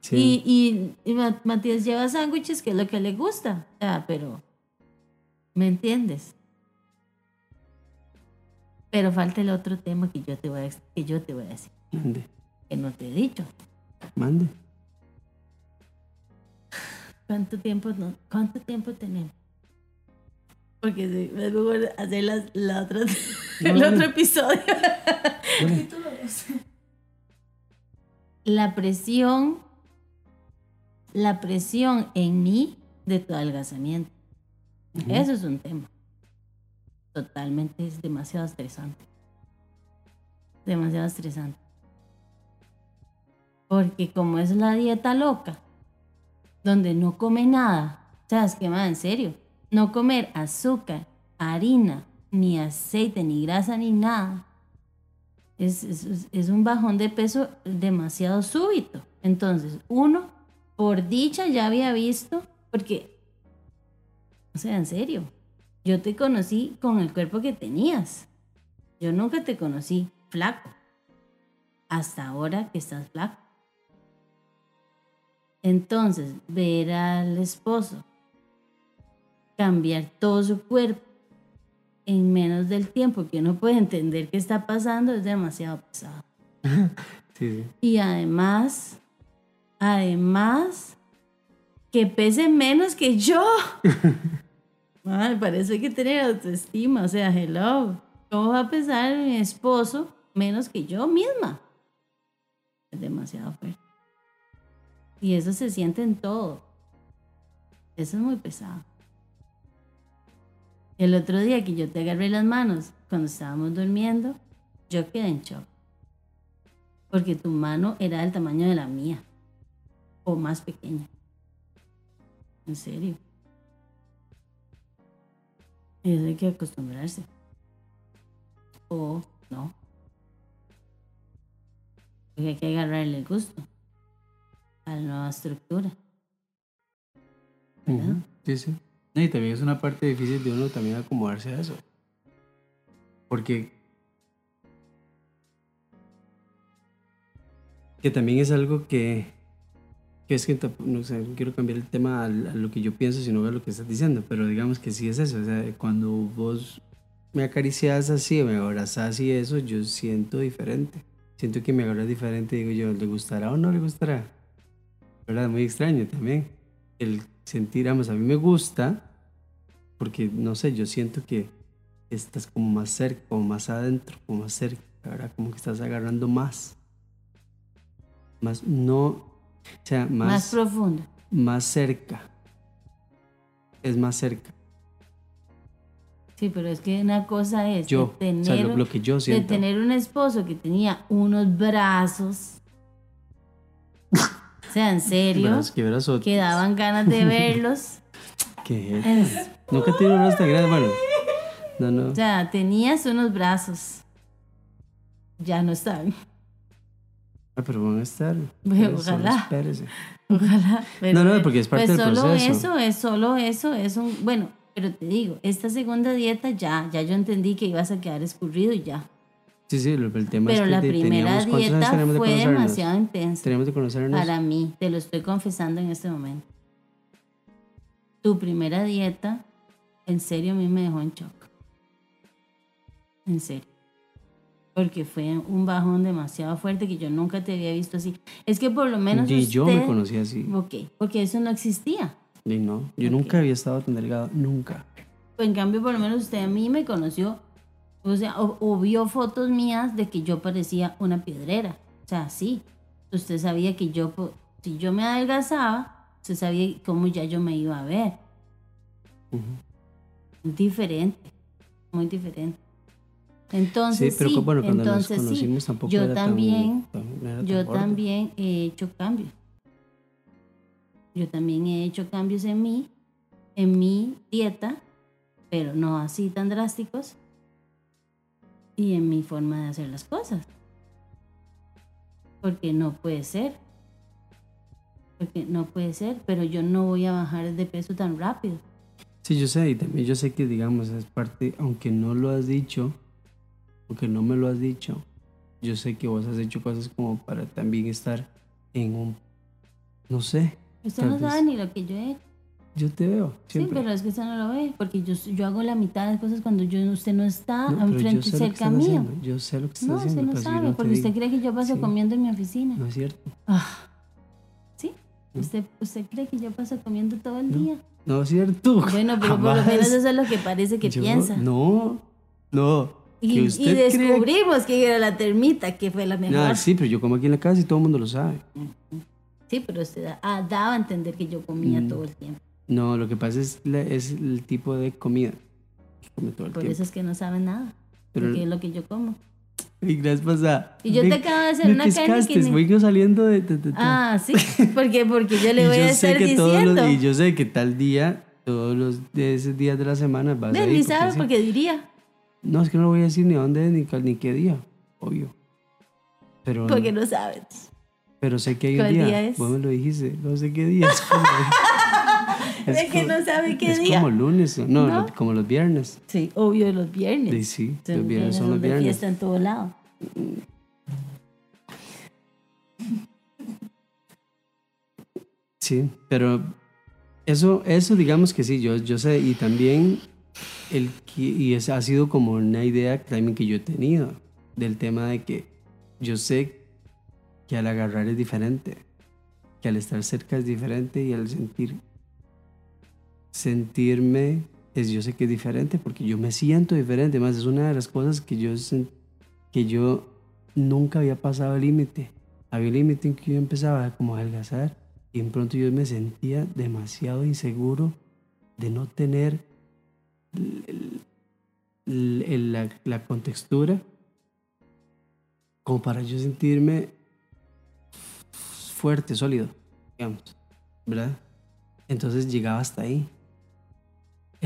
Sí. Y, y, y Ma- Matías lleva sándwiches, que es lo que le gusta. Sea, pero, ¿me entiendes? Pero falta el otro tema que yo te voy a, que yo te voy a decir, Mande, que no te he dicho. mande. ¿Cuánto tiempo, no, cuánto tiempo tenemos? Porque sí, es mejor hacer la, la otra, el No, otro no. episodio. La presión, la presión en mí de tu adelgazamiento. Eso es un tema. Totalmente es demasiado estresante. Demasiado estresante. Porque como es la dieta loca, donde no come nada, ¿sabes qué más? En serio, no comer azúcar, harina, ni aceite, ni grasa, ni nada. Es, es- un bajón de peso demasiado súbito. Entonces, uno, por dicha ya había visto, porque, o sea, en serio, yo te conocí con el cuerpo que tenías. Yo nunca te conocí flaco. Hasta ahora que estás flaco. Entonces, ver al esposo cambiar todo su cuerpo en menos del tiempo que uno puede entender qué está pasando es demasiado pesado. Sí, sí. Y además, además, que pese menos que yo. Ay, para eso hay que tener autoestima. O sea, hello. ¿Cómo va a pesar mi esposo menos que yo misma? Es demasiado fuerte. Y eso se siente en todo. Eso es muy pesado. El otro día que yo te agarré las manos cuando estábamos durmiendo, yo quedé en shock. Porque tu mano era del tamaño de la mía. O más pequeña. En serio. Eso hay que acostumbrarse. O no. Porque hay que agarrarle el gusto a la nueva estructura. Ujú, Sí, sí. Y también es una parte difícil de uno también acomodarse a eso. Porque. Que también es algo que. Que es que no sé, no quiero cambiar el tema a, lo que yo pienso, sino a lo que estás diciendo. Pero digamos que sí es eso. O sea, cuando vos me acaricias así, me abrazas y eso, yo siento diferente. Siento que me agarras diferente. Digo yo, ¿le gustará o no le gustará? ¿Verdad? Muy extraño también el sentir. A mí me gusta porque, no sé, yo siento que estás como más cerca, como más adentro, como más cerca, ¿verdad? Como que estás agarrando más. Más, no, o sea, Más, más, profundo. más cerca. Es más cerca. Sí, pero es que una cosa es Yo, de o sea, tener, lo, lo que yo de tener un esposo que tenía unos brazos. O sea, en serio, Verás que daban ganas de verlos. ¿Qué es? Nunca tiene unos tan grandes, bueno. No, no. o sea, tenías unos brazos. Ya no están. Ah, pero van a estar. Bueno, Solo ojalá. espérese. Ojalá. pero No, no, porque es parte pues del solo proceso. eso, es solo eso, es un... Bueno, pero te digo, esta segunda dieta ya, ya yo entendí que ibas a quedar escurrido y ya. Sí, sí, lo- el tema Pero es que la te- primera teníamos, ¿cuántos años dieta de fue conocernos? demasiado intensa. Tenemos de conocernos. Para mí, te lo estoy confesando en este momento. Tu primera dieta, en serio, a mí me dejó en shock. En serio. Porque fue un bajón demasiado fuerte que yo nunca te había visto así. Es que por lo menos Ni yo me usted- conocí así. Ok, porque eso no existía. Y no, yo Ok. nunca había estado tan delgado, nunca. Pues, en cambio, por lo menos usted a mí me conoció, o sea, o, o vio fotos mías de que yo parecía una piedrera. O sea, sí. Usted sabía que yo, si yo me adelgazaba, usted sabía cómo ya yo me iba a ver. Diferente, muy diferente. Entonces, sí, pero sí, cu- bueno, cuando entonces nos sí. tampoco Yo era también- tan- no era tan Yo también he hecho cambios. Yo también he hecho cambios en mí, en mi dieta, pero no así tan drásticos, y en mi forma de hacer las cosas. Porque no puede ser. Porque no puede ser, pero yo no voy a bajar de peso tan rápido. Sí, yo sé, y también yo sé que, digamos, es parte, aunque no lo has dicho, aunque no me lo has dicho, yo sé que vos has hecho cosas como para también estar en un, no sé, Usted no vez. sabe ni lo que yo he hecho. Yo te veo Sí, pero es que usted no lo ve, porque yo, yo hago la mitad de las cosas cuando yo, usted no está No, enfrente cerca mío. haciendo, Yo sé lo que estás No, haciendo. usted no sabe, no te porque usted digo. cree que yo paso Sí. comiendo en mi oficina. No es cierto. Ah, ¿Sí? ¿Usted, ¿Usted cree que yo paso comiendo todo el día? No es cierto. Bueno, pero por lo menos eso es lo que parece que Yo- piensa. No, no. y, y usted descubrimos que era la termita, que fue la mejor. Ah, sí, pero yo como aquí en la casa y todo el mundo lo sabe. Sí, pero usted ah, daba a entender que yo comía Mm. todo el tiempo. No, lo que pasa es, la- es el tipo de comida que come todo el Por tiempo. eso es que no saben nada. Pero- porque es lo que yo como. Y gracias pasada. Y yo te acabo de hacer me una carne pescaste, que ni- voy yo saliendo de... de- de- de- Ah, sí. Porque, porque yo le voy yo a estar que todos diciendo. los, y yo sé que tal día, todos los de esos días de la semana vas a ir. ni sabe porque diría. No, es que no lo voy a decir ni dónde ni, ni qué día, obvio. Pero, Porque no sabes. pero sé que hay un ¿Cuál día. día es? Vos me lo dijiste, no sé qué día. Es como, Es que no sabe qué es día. como lunes, no, ¿No? lo- como los viernes. Sí, obvio, los viernes. Sí, sí, Los los viernes son los viernes. fiesta en todo lado. Sí, pero eso, eso digamos que sí, yo, yo sé, y también el y esa ha sido como una idea también que yo he tenido del tema de que yo sé que al agarrar es diferente, que al estar cerca es diferente y al sentir sentirme es yo sé que es diferente porque yo me siento diferente, más es una de las cosas que yo que yo nunca había pasado el límite. Había un límite en que yo empezaba como a adelgazar y en pronto yo me sentía demasiado inseguro de no tener el- la, la contextura como para yo sentirme fuerte, sólido, digamos, ¿verdad? Entonces llegaba hasta ahí.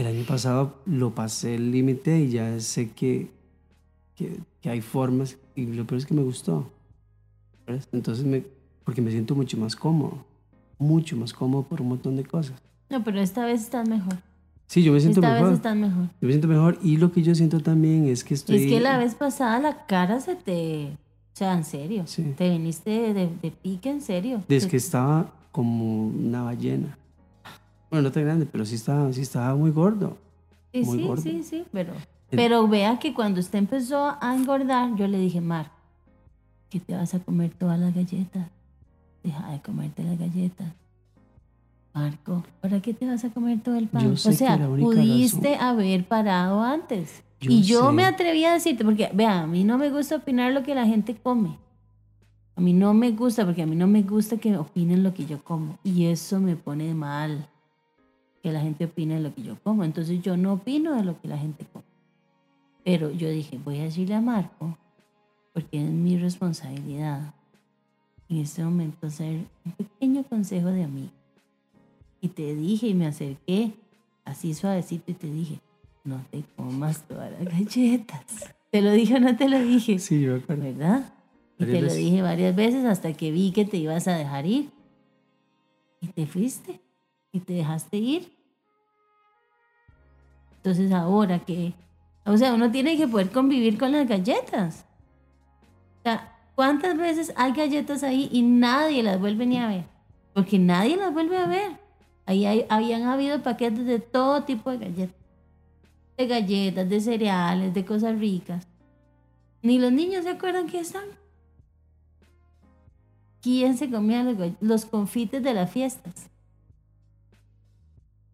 El año pasado lo pasé el límite y ya sé que, que, que hay formas y lo peor es que me gustó. ¿ves? Entonces, me, porque me siento mucho más cómodo, mucho más cómodo por un montón de cosas. No, pero esta vez estás mejor. Sí, yo me siento Esta mejor. vez estás mejor. Yo me siento mejor y lo que yo siento también es que estoy... Es que la vez pasada la cara se te... O sea, en serio. Sí. Te viniste de, de, de pique, en serio. Desde que estaba como una ballena. Bueno, no tan grande, pero sí estaba, sí estaba muy gordo. Sí, muy sí, gordo. sí, sí, pero... Pero vea que cuando usted empezó a engordar, yo le dije, Mar, que te vas a comer todas las galletas. Deja de comerte las galletas. Marco, ¿para qué te vas a comer todo el pan? O sea, pudiste haber parado antes. Yo y yo sé. me atreví a decirte, porque vea, a mí no me gusta opinar lo que la gente come. A mí no me gusta, porque a mí no me gusta que opinen lo que yo como. Y eso me pone mal, que la gente opine de lo que yo como. Entonces yo no opino de lo que la gente come. Pero yo dije, voy a decirle a Marco, porque es mi responsabilidad en este momento hacer un pequeño consejo de amigo. Y te dije y me acerqué así suavecito y te dije, no te comas todas las galletas. ¿Te lo dije o no te lo dije? Sí, yo acuerdo. ¿Verdad? Y te lo dije varias veces hasta que vi que te ibas a dejar ir. Y te fuiste. Y te dejaste ir. Entonces ahora que... O sea, uno tiene que poder convivir con las galletas. O sea, ¿cuántas veces hay galletas ahí y nadie las vuelve ni a ver? Porque nadie las vuelve a ver. Ahí habían habido paquetes de todo tipo de galletas. De galletas, de cereales, de cosas ricas. Ni los niños se acuerdan que están. ¿Quién se comía los confites de las fiestas?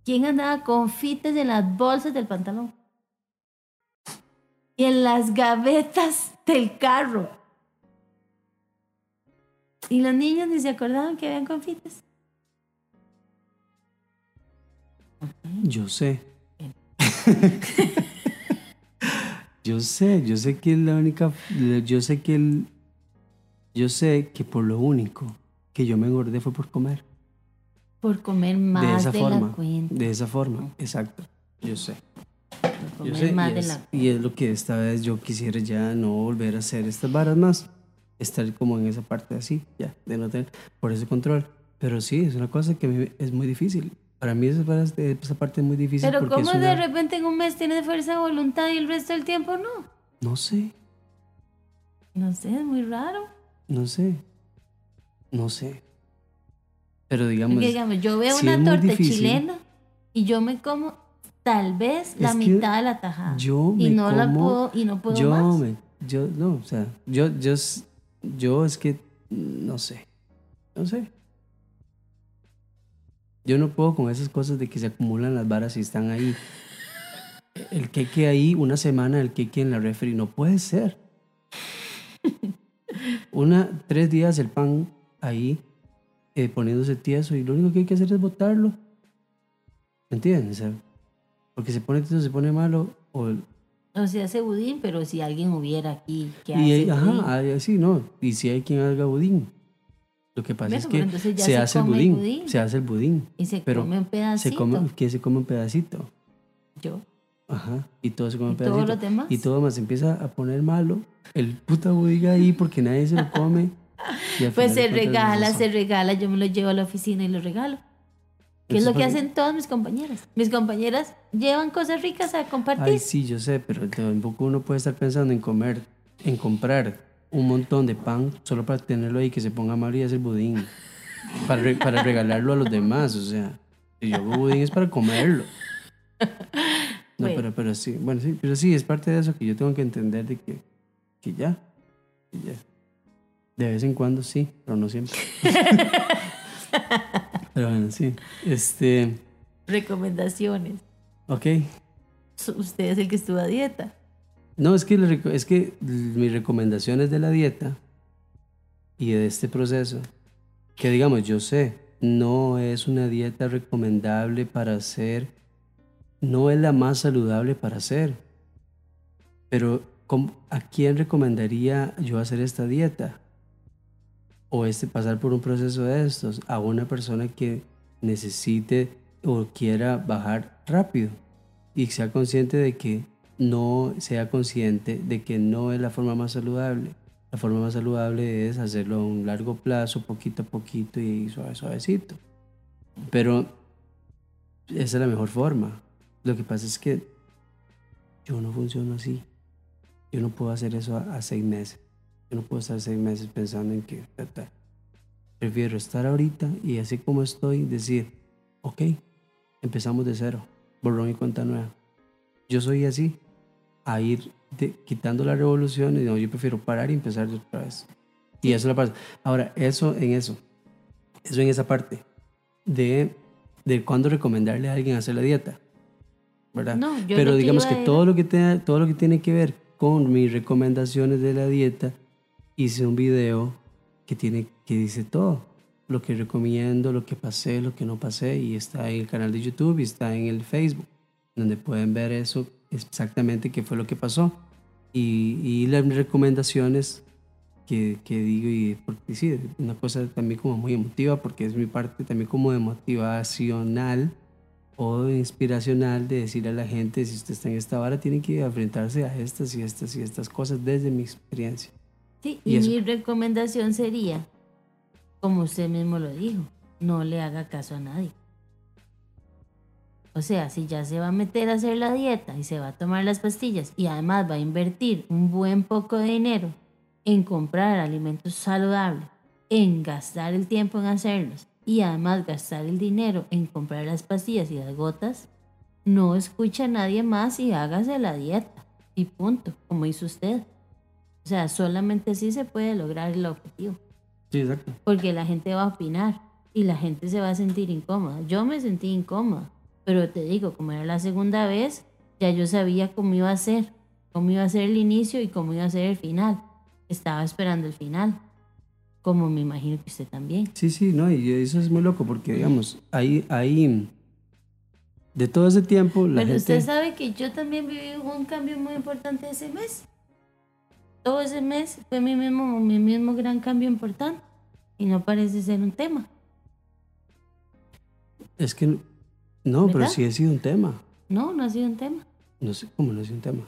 ¿Quién andaba confites en las bolsas del pantalón? Y en las gavetas del carro. Y los niños ni se acordaban que habían confites. Yo sé. yo sé, yo sé que la única, yo sé que el, yo sé que por lo único que yo me engordé fue por comer. Por comer de más esa de, forma. la cuenta. De esa forma, exacto. Yo sé. Por Yo comer sé, más y, de es, la y es lo que esta vez yo quisiera ya no volver a hacer estas varas más. Estar como en esa parte así, ya, de no tener por ese control. Pero sí, es una cosa que es muy difícil. Para mí esa, de- esa parte es muy difícil. Pero ¿cómo es de una- repente en un mes tienes fuerza de voluntad y el resto del tiempo no? No sé, No sé, es muy raro. no sé, no sé. Pero digamos, digamos, yo veo una torta difícil. chilena y yo me como tal vez la mitad de la tajada. yo y me no la puedo y no puedo yo más. me, yo, no, o sea, yo, yo, yo es que, no sé, no sé. Yo no puedo con esas cosas de que se acumulan las varas y están ahí. El queque ahí, una semana el queque en la refri, no puede ser. Una, tres días el pan ahí eh, poniéndose tieso y lo único que hay que hacer es botarlo. ¿Me entiendes? Porque se pone tieso, se pone malo o el- O sea, hace budín, pero si alguien hubiera aquí que hace hay- budín. ajá, hay- sí, no. Y si hay quien haga budín. Lo que pasa es que se, se hace el budín, budín. Se hace el budín. y se pero come un pedacito. Se come, que se come un pedacito. Yo. Ajá. Y todo se come un ¿Y todo pedacito. demás? Y todo más se empieza a poner malo. El puta budín ahí porque nadie se lo come. Pues se regala, se regala, yo me lo llevo a la oficina y lo regalo. Que es lo que hacen todas mis compañeras. Mis compañeras llevan cosas ricas a compartir. Ay, sí, yo sé, pero tampoco uno puede estar pensando en comer, en comprar un montón de pan solo para tenerlo ahí que se ponga malo y hacer budín. Para, re- para regalarlo a los demás, o sea, si yo hago budín es para comerlo. No, Bueno. pero, pero sí, bueno, sí, pero sí, es parte de eso que yo tengo que entender de que, que ya, que ya. De vez en cuando sí, pero no siempre. pero bueno, sí. Este, Recomendaciones. ok. Usted es el que estuvo a dieta. No, es que, le es que mis recomendaciones de la dieta y de este proceso, que digamos, yo sé, no es una dieta recomendable para hacer, no es la más saludable para hacer. Pero, ¿cómo- ¿a quién recomendaría yo hacer esta dieta? O este, pasar por un proceso de estos, a una persona que necesite o quiera bajar rápido. y sea consciente de que no sea consciente de que no es la forma más saludable. La forma más saludable es hacerlo a un largo plazo, poquito a poquito y suave, suavecito. Pero esa es la mejor forma. Lo que pasa es que yo no funciono así. Yo no puedo hacer eso a, seis meses. Yo no puedo estar seis meses pensando en que... Prefiero estar ahorita y así como estoy, decir, ok, empezamos de cero, borrón y cuenta nueva. Yo soy así, a ir quitando la revolución y no, yo prefiero parar y empezar otra vez. Y eso la pasa. Ahora, eso en eso, eso en esa parte de, de cuándo recomendarle a alguien hacer la dieta. ¿verdad? No, yo Pero digamos que todo lo que, te- todo lo que tiene que ver con mis recomendaciones de la dieta, hice un video que, tiene, que dice todo. Lo que recomiendo, lo que pasé, lo que no pasé, y está en el canal de YouTube y está en el Facebook, donde pueden ver eso exactamente qué fue lo que pasó. Y, y las recomendaciones que, que digo, y porque sí, una cosa también como muy emotiva, porque es mi parte también como de motivacional o inspiracional de decirle a la gente, si usted está en esta vara, tiene que enfrentarse a estas y estas y estas cosas desde mi experiencia. Sí, Y y, mi recomendación sería, como usted mismo lo dijo, no le haga caso a nadie. O sea, si ya se va a meter a hacer la dieta y se va a tomar las pastillas y además va a invertir un buen poco de dinero en comprar alimentos saludables, en gastar el tiempo en hacerlos y además gastar el dinero en comprar las pastillas y las gotas, no escucha a nadie más y hágase la dieta. Y punto, como hizo usted. O sea, solamente así se puede lograr el objetivo. Sí, exacto. Porque la gente va a opinar y la gente se va a sentir incómoda. Yo me sentí incómoda, pero te digo, como era la segunda vez, ya yo sabía cómo iba a ser, cómo iba a ser el inicio y cómo iba a ser el final. Estaba esperando el final, como me imagino que usted también. Sí, sí, no, y eso es muy loco porque, digamos, ahí, ahí, de todo ese tiempo, la Pero gente... usted sabe que yo también viví un cambio muy importante ese mes. Todo ese mes fue mi mismo, mi mismo gran cambio importante y no parece ser un tema. Es que, no, pero sí ha sido un tema. No, no ha sido un tema. No sé cómo no ha sido un tema.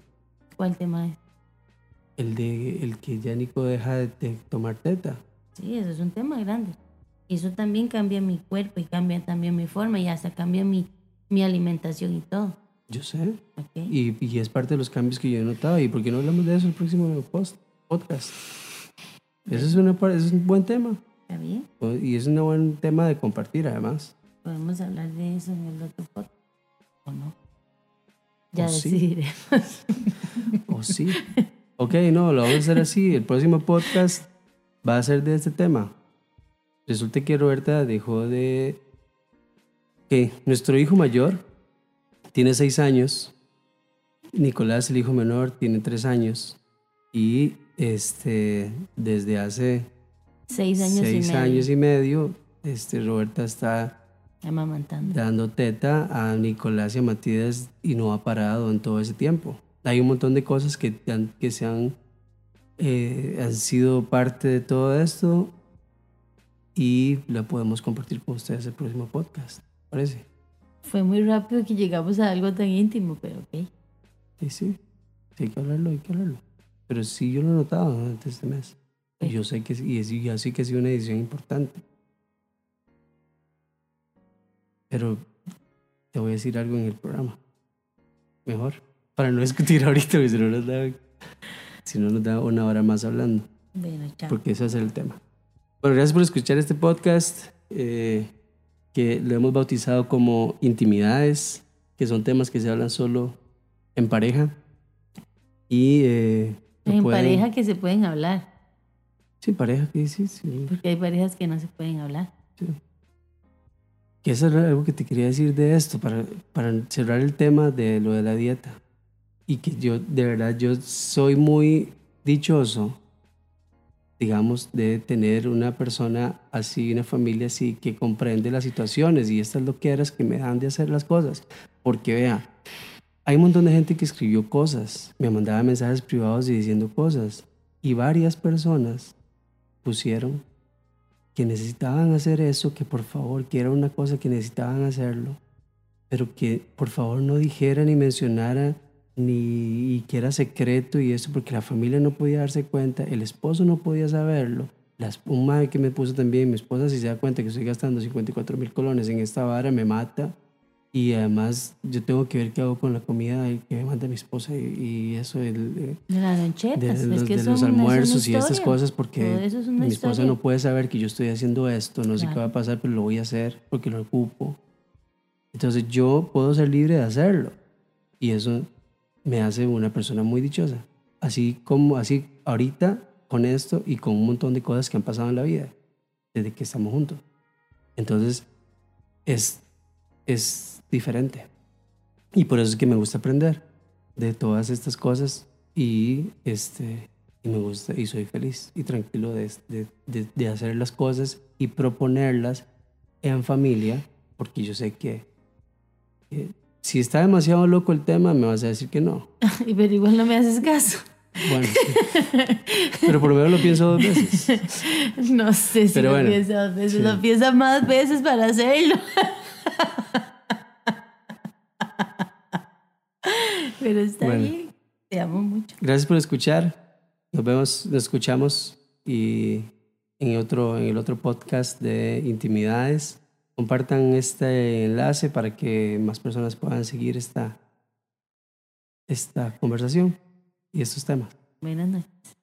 ¿Cuál tema es? El de el que ya Nico deja de, de tomar teta. Sí, eso es un tema grande. Y eso también cambia mi cuerpo y cambia también mi forma y hasta cambia mi, mi alimentación y todo. Yo sé. ¿ok? Y, y es parte de los cambios que yo he notado. ¿Y por qué no hablamos de eso el próximo post, podcast? Eso es, una, eso es un buen tema. ¿Está bien? Y es un buen tema de compartir, además. Podemos hablar de eso en el otro podcast. ¿O no? Ya ¿O sí? decidiremos. ¿O sí? ok, no, lo vamos a hacer así. El próximo podcast va a ser de este tema. Resulta que Roberta dejó de... que nuestro hijo mayor tiene seis años. Nicolás, el hijo menor, tiene tres años. Y este, desde hace Seis años seis y medio. años y medio, este, Roberta está Amamantando. dando teta a Nicolás y a Matías y no ha parado en todo ese tiempo. Hay un montón de cosas que, han- que se han, eh, han sido parte de todo esto y la podemos compartir con ustedes el próximo podcast. ¿Parece? Fue muy rápido que llegamos a algo tan íntimo, pero ok. Sí, sí. Sí, hay que hablarlo, hay que hablarlo. Pero sí, yo lo he notado durante este mes. Y yo sé que sí, y es- y así que ha sido una decisión importante. Pero te voy a decir algo en el programa. Mejor. Para no discutir ahorita, porque si no nos da, si no nos da una hora más hablando. Bueno, chao. Porque ese es el tema. Bueno, gracias por escuchar este podcast eh, que lo hemos bautizado como intimidades, que son temas que se hablan solo en pareja. Y eh, en pueden- pareja que se pueden hablar, Sí, pareja, sí, sí, sí. porque hay parejas que no se pueden hablar. Que eso era algo que te quería decir de esto, para, para cerrar el tema de lo de la dieta. Y que yo, de verdad, yo soy muy dichoso, digamos, de tener una persona así, una familia así, que comprende las situaciones y estas loqueras que me dan de hacer las cosas. Porque vea, hay un montón de gente que escribió cosas, me mandaba mensajes privados y diciendo cosas. Y varias personas pusieron que necesitaban hacer eso, que por favor, que era una cosa que necesitaban hacerlo. pero que por favor no dijera ni mencionara ni que era secreto y eso, porque la familia no podía darse cuenta, el esposo no podía saberlo. Las, un madre que me puso también, mi esposa, si se da cuenta que estoy gastando 54 mil colones en esta vara, me mata. Y además yo tengo que ver qué hago con la comida que me manda mi esposa y, eso el, de las lonchetas, de, los, que de los es una almuerzos y estas cosas porque es mi esposa historia. no puede saber que yo estoy haciendo esto, no sé qué Claro. va a pasar, pero lo voy a hacer porque lo ocupo. Entonces yo puedo ser libre de hacerlo y eso me hace una persona muy dichosa. Así como así ahorita con esto y con un montón de cosas que han pasado en la vida desde que estamos juntos. Entonces es es diferente. Y por eso es que me gusta aprender de todas estas cosas y este y me gusta y soy feliz y tranquilo de, de, de- hacer las cosas y proponerlas en familia porque yo sé que si está demasiado loco el tema me vas a decir que no. Y pero igual no me haces caso. Bueno, pero por lo menos lo pienso dos veces. No sé si Pero lo bueno, piensa dos veces, sí. lo piensa más veces para hacerlo. Pero está Bueno. bien. Te amo mucho. Gracias por escuchar. Nos vemos, nos escuchamos y en otro, en el otro podcast de intimidades. Compartan este enlace para que más personas puedan seguir esta, esta conversación y estos temas. Buenas noches.